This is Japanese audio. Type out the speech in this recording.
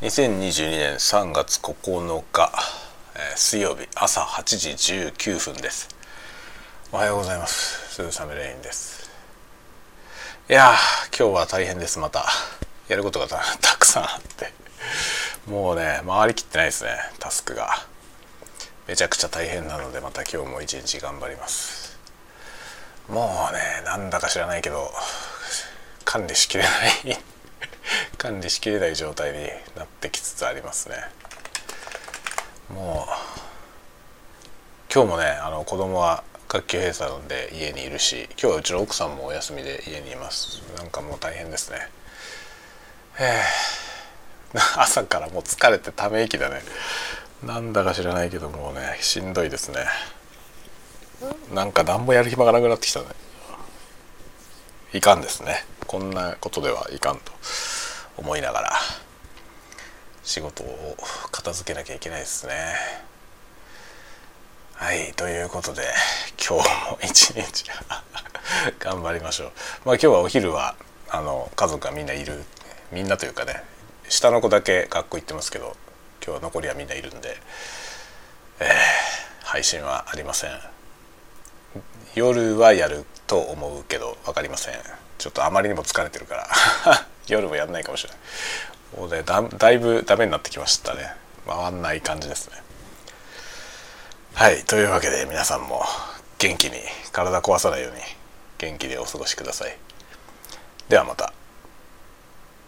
2022年3月9日、えー、水曜日朝8時19分です。おはようございます。鈴雨レインです。いや今日は大変です。また。やることがたくさんあって。もうね回りきってないですね。タスクが。めちゃくちゃ大変なのでまた今日も一日頑張ります。もうねなんだか知らないけど管理しきれない。管理しきれない状態になってきつつありますね。もう今日もねあの子供は学級閉鎖なんで家にいるし今日はうちの奥さんもお休みで家にいます。なんかもう大変ですね。え 朝からもう疲れてため息だね。なんだか知らないけどもうねしんどいですね。なんか何もやる暇がなくなってきたね。いかんですね。こんなことではいかんと。思いながら仕事を片付けなきゃいけないですね。はいということで今日も一日 頑張りましょう。まあ今日はお昼はあの家族がみんないるみんなというかね下の子だけ学校行ってますけど今日は残りはみんないるんで、えー、配信はありません。夜はやると思うけど分かりませんちょっとあまりにも疲れてるから夜もやんないかもしれない。もうねだだいぶダメになってきましたね。回んない感じですね。はいというわけで皆さんも元気に体壊さないように元気でお過ごしください。ではまた。